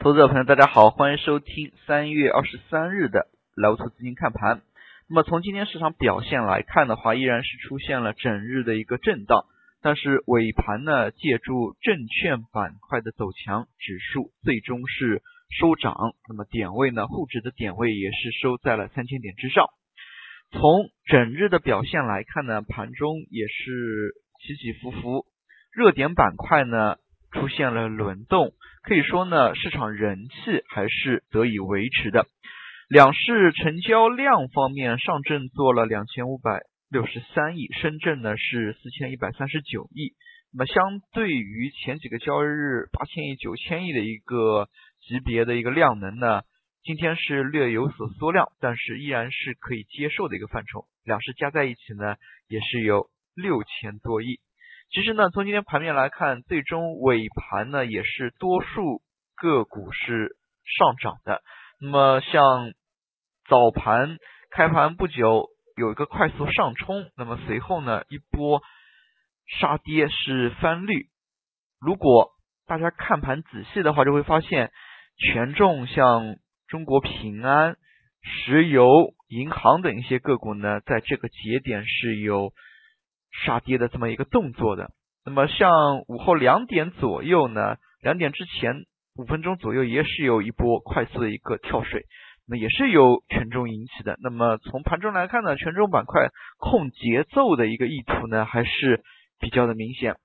投资者朋友，大家好，欢迎收听三月二十三日的老土资金看盘。那么从今天市场表现来看的话，依然是出现了整日的一个震荡，但是尾盘呢，借助证券板块的走强，指数最终是收涨。那么点位呢，沪指的点位也是收在了三千点之上。从整日的表现来看呢，盘中也是起起伏伏，热点板块呢。出现了轮动，可以说呢，市场人气还是得以维持的。两市成交量方面，上证做了两千五百六十三亿，深圳呢是四千一百三十九亿。那么相对于前几个交易日八千亿、九千亿的一个级别的一个量能呢，今天是略有所缩量，但是依然是可以接受的一个范畴。两市加在一起呢，也是有六千多亿。其实呢，从今天盘面来看，最终尾盘呢也是多数个股是上涨的。那么像早盘开盘不久有一个快速上冲，那么随后呢一波杀跌是翻绿。如果大家看盘仔细的话，就会发现权重像中国平安、石油、银行等一些个股呢，在这个节点是有。杀跌的这么一个动作的，那么像午后两点左右呢，两点之前五分钟左右也是有一波快速的一个跳水，那也是由权重引起的。那么从盘中来看呢，权重板块控节奏的一个意图呢还是比较的明显，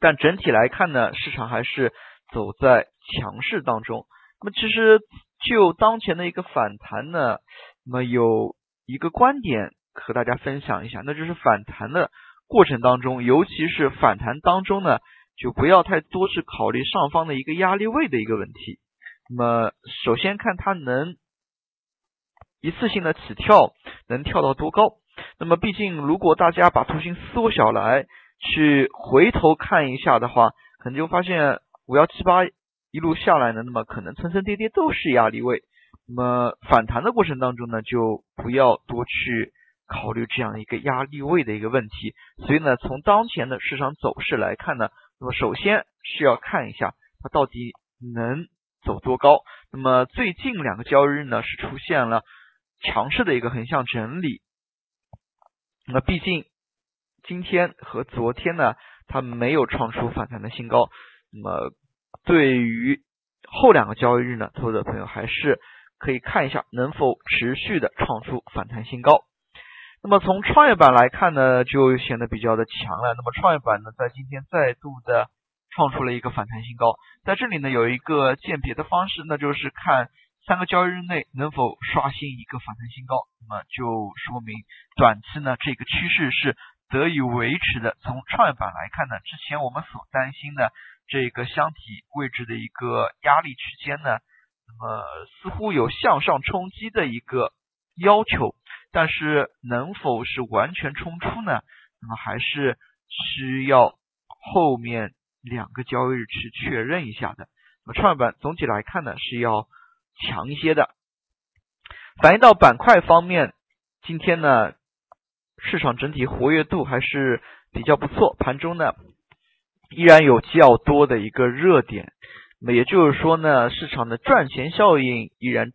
但整体来看呢，市场还是走在强势当中。那么其实就当前的一个反弹呢，那么有一个观点。和大家分享一下，那就是反弹的过程当中，尤其是反弹当中呢，就不要太多去考虑上方的一个压力位的一个问题。那么，首先看它能一次性的起跳能跳到多高。那么，毕竟如果大家把图形缩小来去回头看一下的话，可能就发现五幺七八一路下来呢，那么可能层层叠叠都是压力位。那么反弹的过程当中呢，就不要多去。考虑这样一个压力位的一个问题，所以呢，从当前的市场走势来看呢，那么首先是要看一下它到底能走多高。那么最近两个交易日呢，是出现了强势的一个横向整理。那毕竟今天和昨天呢，它没有创出反弹的新高。那么对于后两个交易日呢，投资者朋友还是可以看一下能否持续的创出反弹新高。那么从创业板来看呢，就显得比较的强了。那么创业板呢，在今天再度的创出了一个反弹新高。在这里呢，有一个鉴别的方式，那就是看三个交易日内能否刷新一个反弹新高。那么就说明短期呢，这个趋势是得以维持的。从创业板来看呢，之前我们所担心的这个箱体位置的一个压力区间呢，那么似乎有向上冲击的一个要求。但是能否是完全冲出呢？那么还是需要后面两个交易日去确认一下的。那么创业板总体来看呢是要强一些的。反映到板块方面，今天呢市场整体活跃度还是比较不错，盘中呢依然有较多的一个热点。那么也就是说呢，市场的赚钱效应依然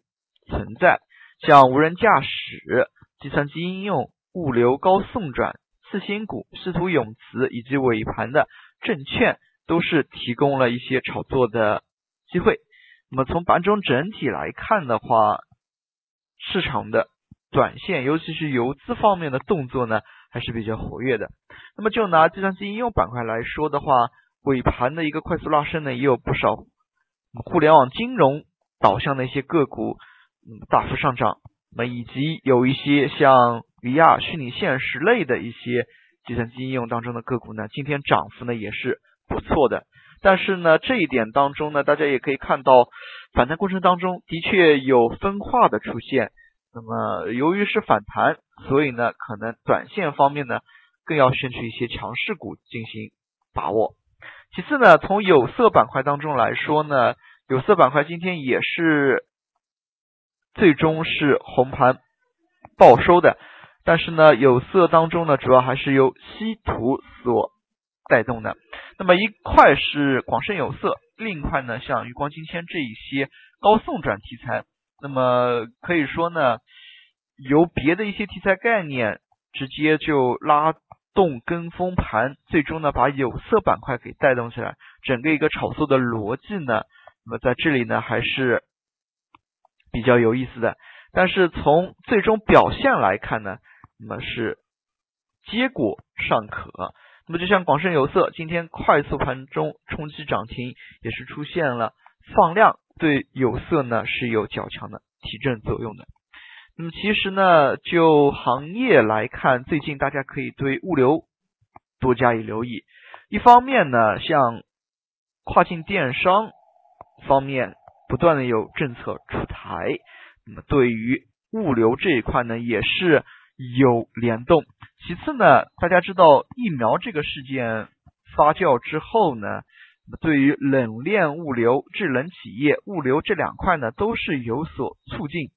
存在，像无人驾驶。计算机应用、物流高送转、次新股、稀土永磁以及尾盘的证券，都是提供了一些炒作的机会。那么从盘中整体来看的话，市场的短线，尤其是游资方面的动作呢，还是比较活跃的。那么就拿计算机应用板块来说的话，尾盘的一个快速拉升呢，也有不少互联网金融导向的一些个股嗯大幅上涨。那么以及有一些像 VR 虚拟现实类的一些计算机应用当中的个股呢，今天涨幅呢也是不错的。但是呢，这一点当中呢，大家也可以看到，反弹过程当中的确有分化的出现。那么由于是反弹，所以呢，可能短线方面呢，更要选取一些强势股进行把握。其次呢，从有色板块当中来说呢，有色板块今天也是。最终是红盘报收的，但是呢，有色当中呢，主要还是由稀土所带动的。那么一块是广深有色，另一块呢，像余光金铅这一些高送转题材，那么可以说呢，由别的一些题材概念直接就拉动跟风盘，最终呢把有色板块给带动起来，整个一个炒作的逻辑呢，那么在这里呢还是比较有意思的。但是从最终表现来看呢，那么是结果尚可。那么就像广深有色今天快速盘中冲击涨停，也是出现了放量，对有色呢是有较强的提振作用的。那么其实呢，就行业来看，最近大家可以对物流多加以留意。一方面呢，像跨境电商方面不断的有政策出台。那么对于物流这一块呢，也是有联动。其次呢，大家知道疫苗这个事件发酵之后呢，对于冷链物流、制冷企业物流这两块呢，都是有所促进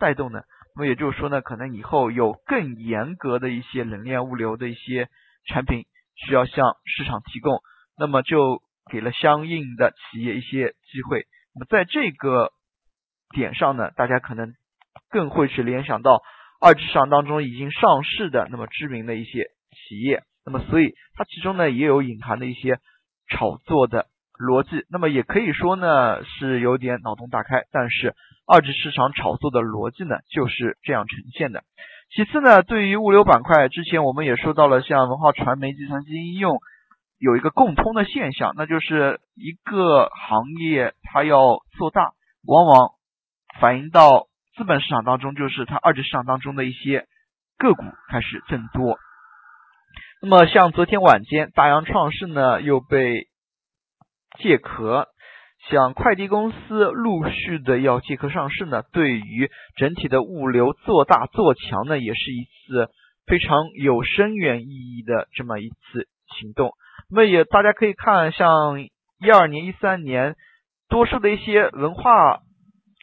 带动的。那么也就是说呢，可能以后有更严格的一些冷链物流的一些产品需要向市场提供，那么就给了相应的企业一些机会。那么在这个点上呢，大家可能更会去联想到二级市场当中已经上市的那么知名的一些企业，那么所以它其中呢也有隐含的一些炒作的逻辑，那么也可以说呢是有点脑洞大开，但是二级市场炒作的逻辑呢就是这样呈现的。其次呢，对于物流板块，之前我们也说到了，像文化传媒、计算机应用有一个共通的现象，那就是一个行业它要做大，往往反映到资本市场当中，就是它二级市场当中的一些个股开始增多。那么像昨天晚间，大洋创世呢又被借壳，像快递公司陆续的要借壳上市呢，对于整体的物流做大做强呢，也是一次非常有深远意义的这么一次行动。那么也大家可以看，像一二年、一三年，多数的一些文化。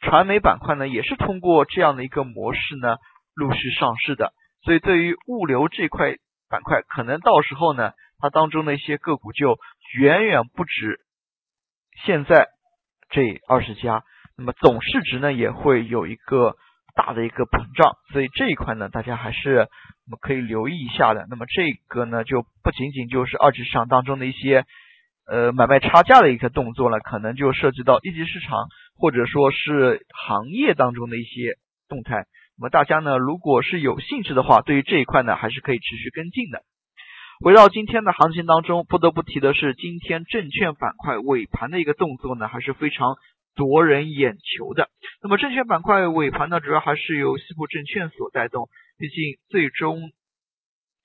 传媒板块呢，也是通过这样的一个模式呢，陆续上市的。所以对于物流这块板块，可能到时候呢，它当中的一些个股就远远不止现在这二十家。那么总市值呢，也会有一个大的一个膨胀。所以这一块呢，大家还是我们可以留意一下的。那么这个呢，就不仅仅就是二级市场当中的一些。呃，买卖差价的一个动作了，可能就涉及到一级市场或者说是行业当中的一些动态。那么大家呢，如果是有兴趣的话，对于这一块呢，还是可以持续跟进的。围绕今天的行情当中，不得不提的是，今天证券板块尾盘的一个动作呢，还是非常夺人眼球的。那么证券板块尾盘呢，主要还是由西部证券所带动，毕竟最终。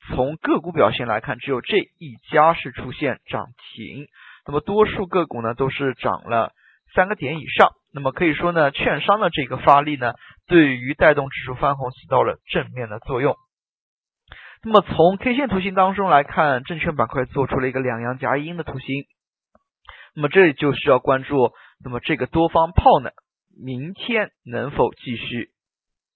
从个股表现来看，只有这一家是出现涨停，那么多数个股呢都是涨了三个点以上。那么可以说呢，券商的这个发力呢，对于带动指数翻红起到了正面的作用。那么从 K 线图形当中来看，证券板块做出了一个两阳夹阴的图形。那么这里就需要关注，那么这个多方炮呢，明天能否继续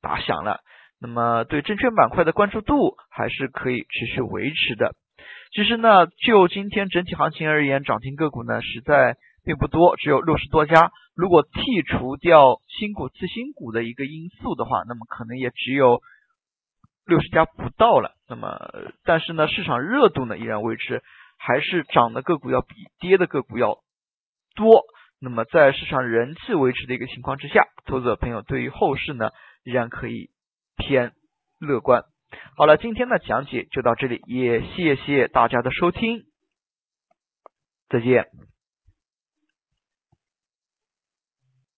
打响了？那么对证券板块的关注度还是可以持续维持的。其实呢，就今天整体行情而言，涨停个股呢实在并不多，只有六十多家。如果剔除掉新股次新股的一个因素的话，那么可能也只有六十家不到了。那么，但是呢，市场热度呢依然维持，还是涨的个股要比跌的个股要多。那么在市场人气维持的一个情况之下，投资者朋友对于后市呢依然可以。偏乐观。好了，今天的讲解就到这里，也谢谢大家的收听，再见。